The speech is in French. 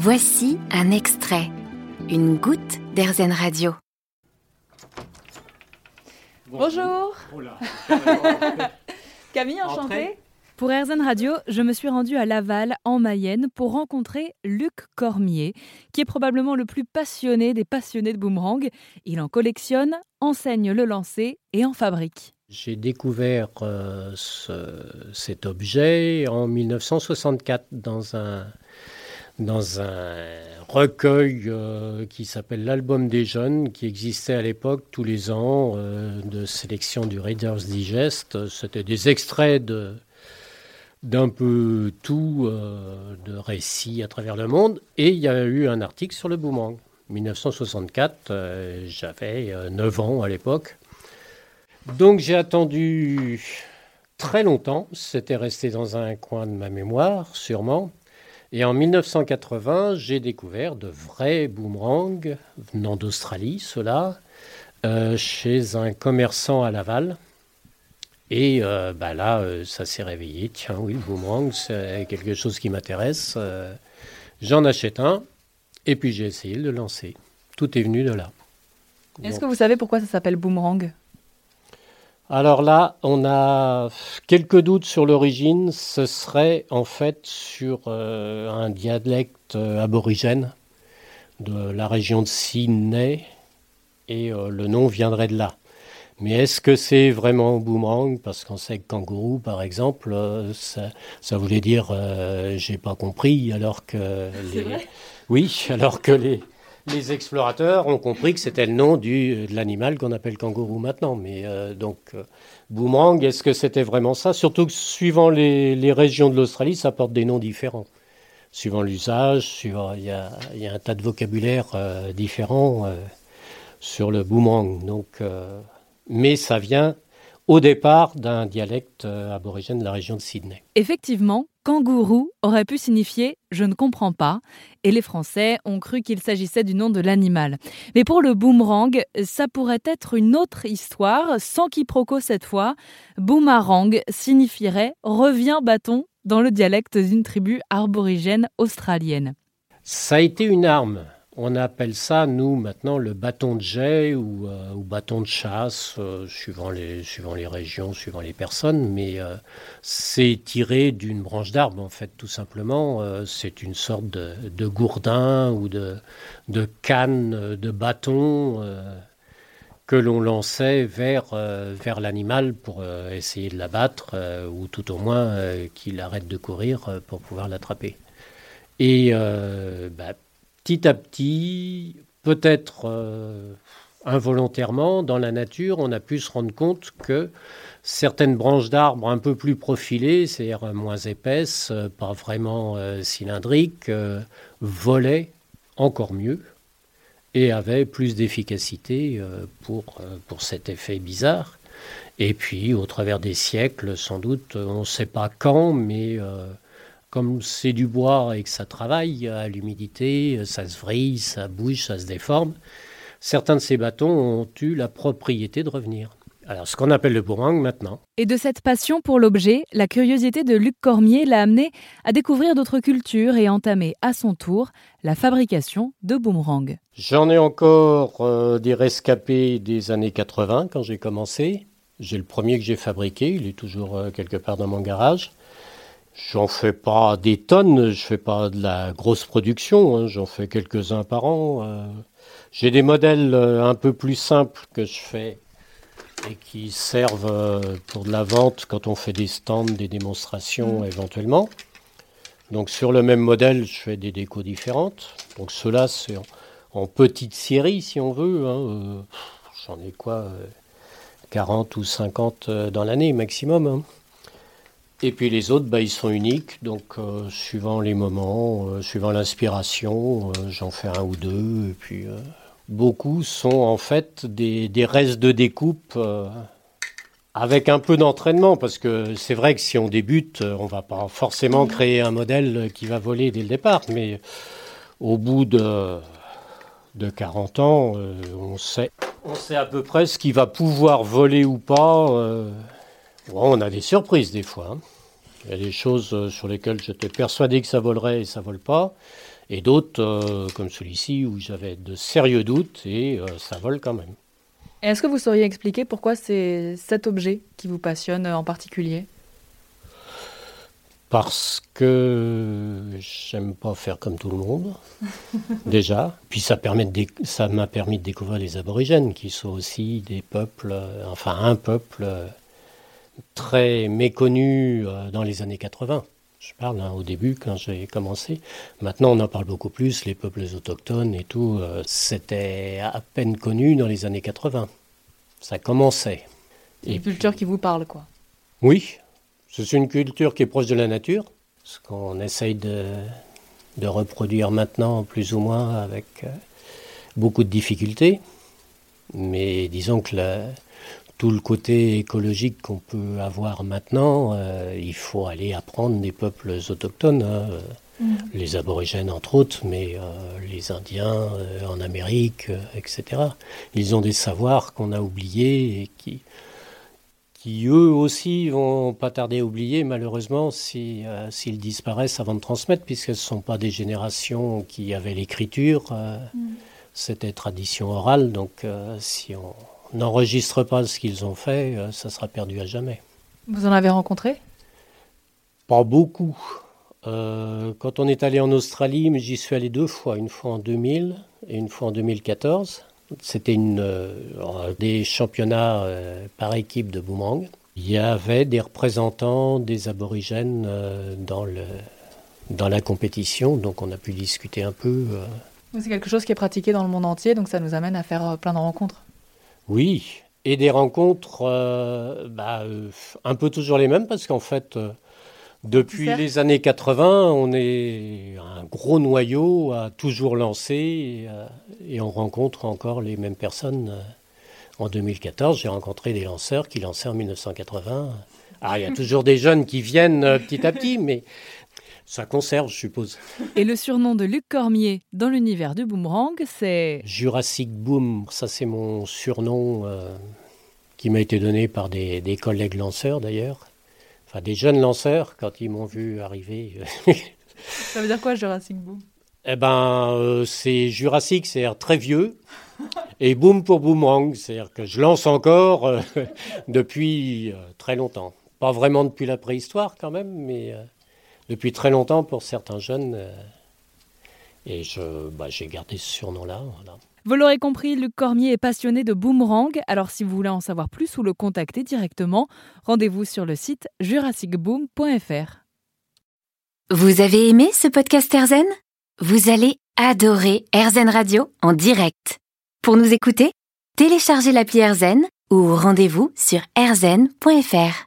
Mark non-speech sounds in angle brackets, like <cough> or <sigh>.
Voici un extrait, une goutte d'Airzen Radio. Bonjour. <laughs> Camille, enchantée. Pour Airzen Radio, je me suis rendue à Laval, en Mayenne, pour rencontrer Luc Cormier, qui est probablement le plus passionné des passionnés de boomerang. Il en collectionne, enseigne le lancer et en fabrique. J'ai découvert euh, cet objet en 1964 dans un, dans un recueil euh, qui s'appelle l'album des jeunes, qui existait à l'époque tous les ans euh, de sélection du Reader's Digest. C'était des extraits de d'un peu tout euh, de récits à travers le monde. Et il y a eu un article sur le boomerang. 1964, euh, j'avais 9 euh, ans à l'époque. Donc j'ai attendu très longtemps, c'était resté dans un coin de ma mémoire, sûrement. Et en 1980, j'ai découvert de vrais boomerangs venant d'Australie, ceux-là, chez un commerçant à Laval et euh, bah là, euh, ça s'est réveillé. Tiens, oui, le boomerang, c'est quelque chose qui m'intéresse. Euh, j'en achète un. Et puis j'ai essayé de le lancer. Tout est venu de là. Est-ce que vous savez pourquoi ça s'appelle boomerang? Alors là, on a quelques doutes sur l'origine. Ce serait en fait sur un dialecte aborigène de la région de Sydney et le nom viendrait de là. Mais est-ce que c'est vraiment boomerang? Parce qu'on sait que kangourou, par exemple, euh, ça, ça voulait dire euh, j'ai pas compris, alors que les... oui, alors que les, les explorateurs ont compris que c'était le nom du, de l'animal qu'on appelle kangourou maintenant. Mais euh, donc boomerang, est-ce que c'était vraiment ça? Surtout que suivant les, régions de l'Australie, ça porte des noms différents. Suivant l'usage, il y a, un tas de vocabulaire différents sur le boomerang. Donc mais ça vient au départ d'un dialecte euh, aborigène de la région de Sydney. Effectivement, kangourou aurait pu signifier je ne comprends pas, et les Français ont cru qu'il s'agissait du nom de l'animal. Mais pour le boomerang, ça pourrait être une autre histoire, sans quiproquo cette fois. Boomerang signifierait revient bâton dans le dialecte d'une tribu aborigène australienne. Ça a été une arme on appelle ça, nous, maintenant, le bâton de jet ou, euh, bâton de chasse, euh, suivant, les, régions, suivant les personnes, mais euh, c'est tiré d'une branche d'arbre, en fait, tout simplement. c'est une sorte de, gourdin ou de, canne, de bâton que l'on lançait vers, vers l'animal pour essayer de l'abattre, ou tout au moins qu'il arrête de courir pour pouvoir l'attraper. Et bah, petit à petit, peut-être euh, involontairement, dans la nature, on a pu se rendre compte que certaines branches d'arbres un peu plus profilées, c'est-à-dire moins épaisses, euh, pas vraiment euh, cylindriques, volaient encore mieux et avaient plus d'efficacité pour, pour cet effet bizarre. Et puis, au travers des siècles, sans doute, on ne sait pas quand, mais comme c'est du bois et que ça travaille à l'humidité, ça se vrille, ça bouge, ça se déforme, certains de ces bâtons ont eu la propriété de revenir. Alors, ce qu'on appelle le boomerang maintenant. Et de cette passion pour l'objet, la curiosité de Luc Cormier l'a amené à découvrir d'autres cultures et entamer à son tour la fabrication de boomerangs. J'en ai encore euh, des rescapés des années 80 quand j'ai commencé. J'ai le premier que j'ai fabriqué, il est toujours euh, quelque part dans mon garage. J'en fais pas des tonnes, je fais pas de la grosse production, hein, j'en fais quelques-uns par an. Euh. J'ai des modèles euh, un peu plus simples que je fais et qui servent euh, pour de la vente quand on fait des stands, des démonstrations mmh. éventuellement. Donc sur le même modèle, je fais des décos différentes. Donc ceux-là, c'est en, petite série si on veut. Hein, j'en ai quoi 40 ou 50 dans l'année maximum. Hein. Et puis les autres, bah, ils sont uniques, donc euh, suivant les moments, euh, suivant l'inspiration, euh, j'en fais un ou deux. Et puis beaucoup sont en fait des, des restes de découpe avec un peu d'entraînement, parce que c'est vrai que si on débute, on va pas forcément créer un modèle qui va voler dès le départ, mais au bout de, de 40 ans, on, sait, on sait à peu près ce qui va pouvoir voler ou pas on a des surprises des fois. Hein. Il y a des choses euh, sur lesquelles j'étais persuadé que ça volerait et ça vole pas. Et d'autres, comme celui-ci, où j'avais de sérieux doutes et ça vole quand même. Est-ce que vous sauriez expliquer pourquoi c'est cet objet qui vous passionne en particulier? Parce que j'aime pas faire comme tout le monde, <laughs> déjà. Puis ça permet ça m'a permis de découvrir les aborigènes, qui sont aussi des peuples, euh, enfin un peuple euh, très méconnu euh, dans les années 80. Je parle hein, au début quand j'ai commencé. Maintenant, on en parle beaucoup plus, les peuples autochtones et tout. C'était à peine connu dans les années 80. Ça commençait. C'est une culture qui vous parle, quoi. Oui, c'est une culture qui est proche de la nature, ce qu'on essaye de, reproduire maintenant plus ou moins avec euh, beaucoup de difficultés. Mais disons que tout le côté écologique qu'on peut avoir maintenant, euh, il faut aller apprendre des peuples autochtones, hein, mm. les aborigènes entre autres, mais euh, les Indiens en Amérique, etc. Ils ont des savoirs qu'on a oubliés et qui, qui eux aussi vont pas tarder à oublier malheureusement euh, s'ils disparaissent avant de transmettre, puisqu'elles ne sont pas des générations qui avaient l'écriture, euh, mm. c'était tradition orale, donc euh, si on n'enregistre pas ce qu'ils ont fait, ça sera perdu à jamais. Vous en avez rencontré? Pas beaucoup. quand on est allé en Australie, j'y suis allé deux fois, une fois en 2000 et une fois en 2014. C'était une, euh, des championnats euh, par équipe de boomerang. Il y avait des représentants des aborigènes euh, dans, le, dans la compétition, donc on a pu discuter un peu. C'est quelque chose qui est pratiqué dans le monde entier, donc ça nous amène à faire plein de rencontres. Oui, et des rencontres bah, un peu toujours les mêmes, parce qu'en fait, depuis les années 80, on est un gros noyau à toujours lancer euh, et, on rencontre encore les mêmes personnes. Euh, en 2014, j'ai rencontré des lanceurs qui lançaient en 1980. Ah, il y a toujours des jeunes qui viennent euh, petit à petit, mais ça conserve, je suppose. Et le surnom de Luc Cormier dans l'univers du boomerang, c'est Jurassic Boom. Ça, c'est mon surnom qui m'a été donné par des collègues lanceurs d'ailleurs enfin des jeunes lanceurs, quand ils m'ont vu arriver. <laughs> Ça veut dire quoi Jurassic Boom? Eh ben, euh, c'est Jurassic, c'est-à-dire très vieux, et Boom pour Boomerang, c'est-à-dire que je lance encore euh, <laughs> depuis euh, très longtemps. Pas vraiment depuis la préhistoire quand même, mais depuis très longtemps pour certains jeunes. et je, bah, j'ai gardé ce surnom-là. Voilà. Vous l'aurez compris, Luc Cormier est passionné de boomerang. Alors si vous voulez en savoir plus ou le contacter directement, rendez-vous sur le site jurassicboom.fr. Vous avez aimé ce podcast Erzen Vous allez adorer Erzen Radio en direct. Pour nous écouter, téléchargez l'appli Erzen ou rendez-vous sur erzen.fr.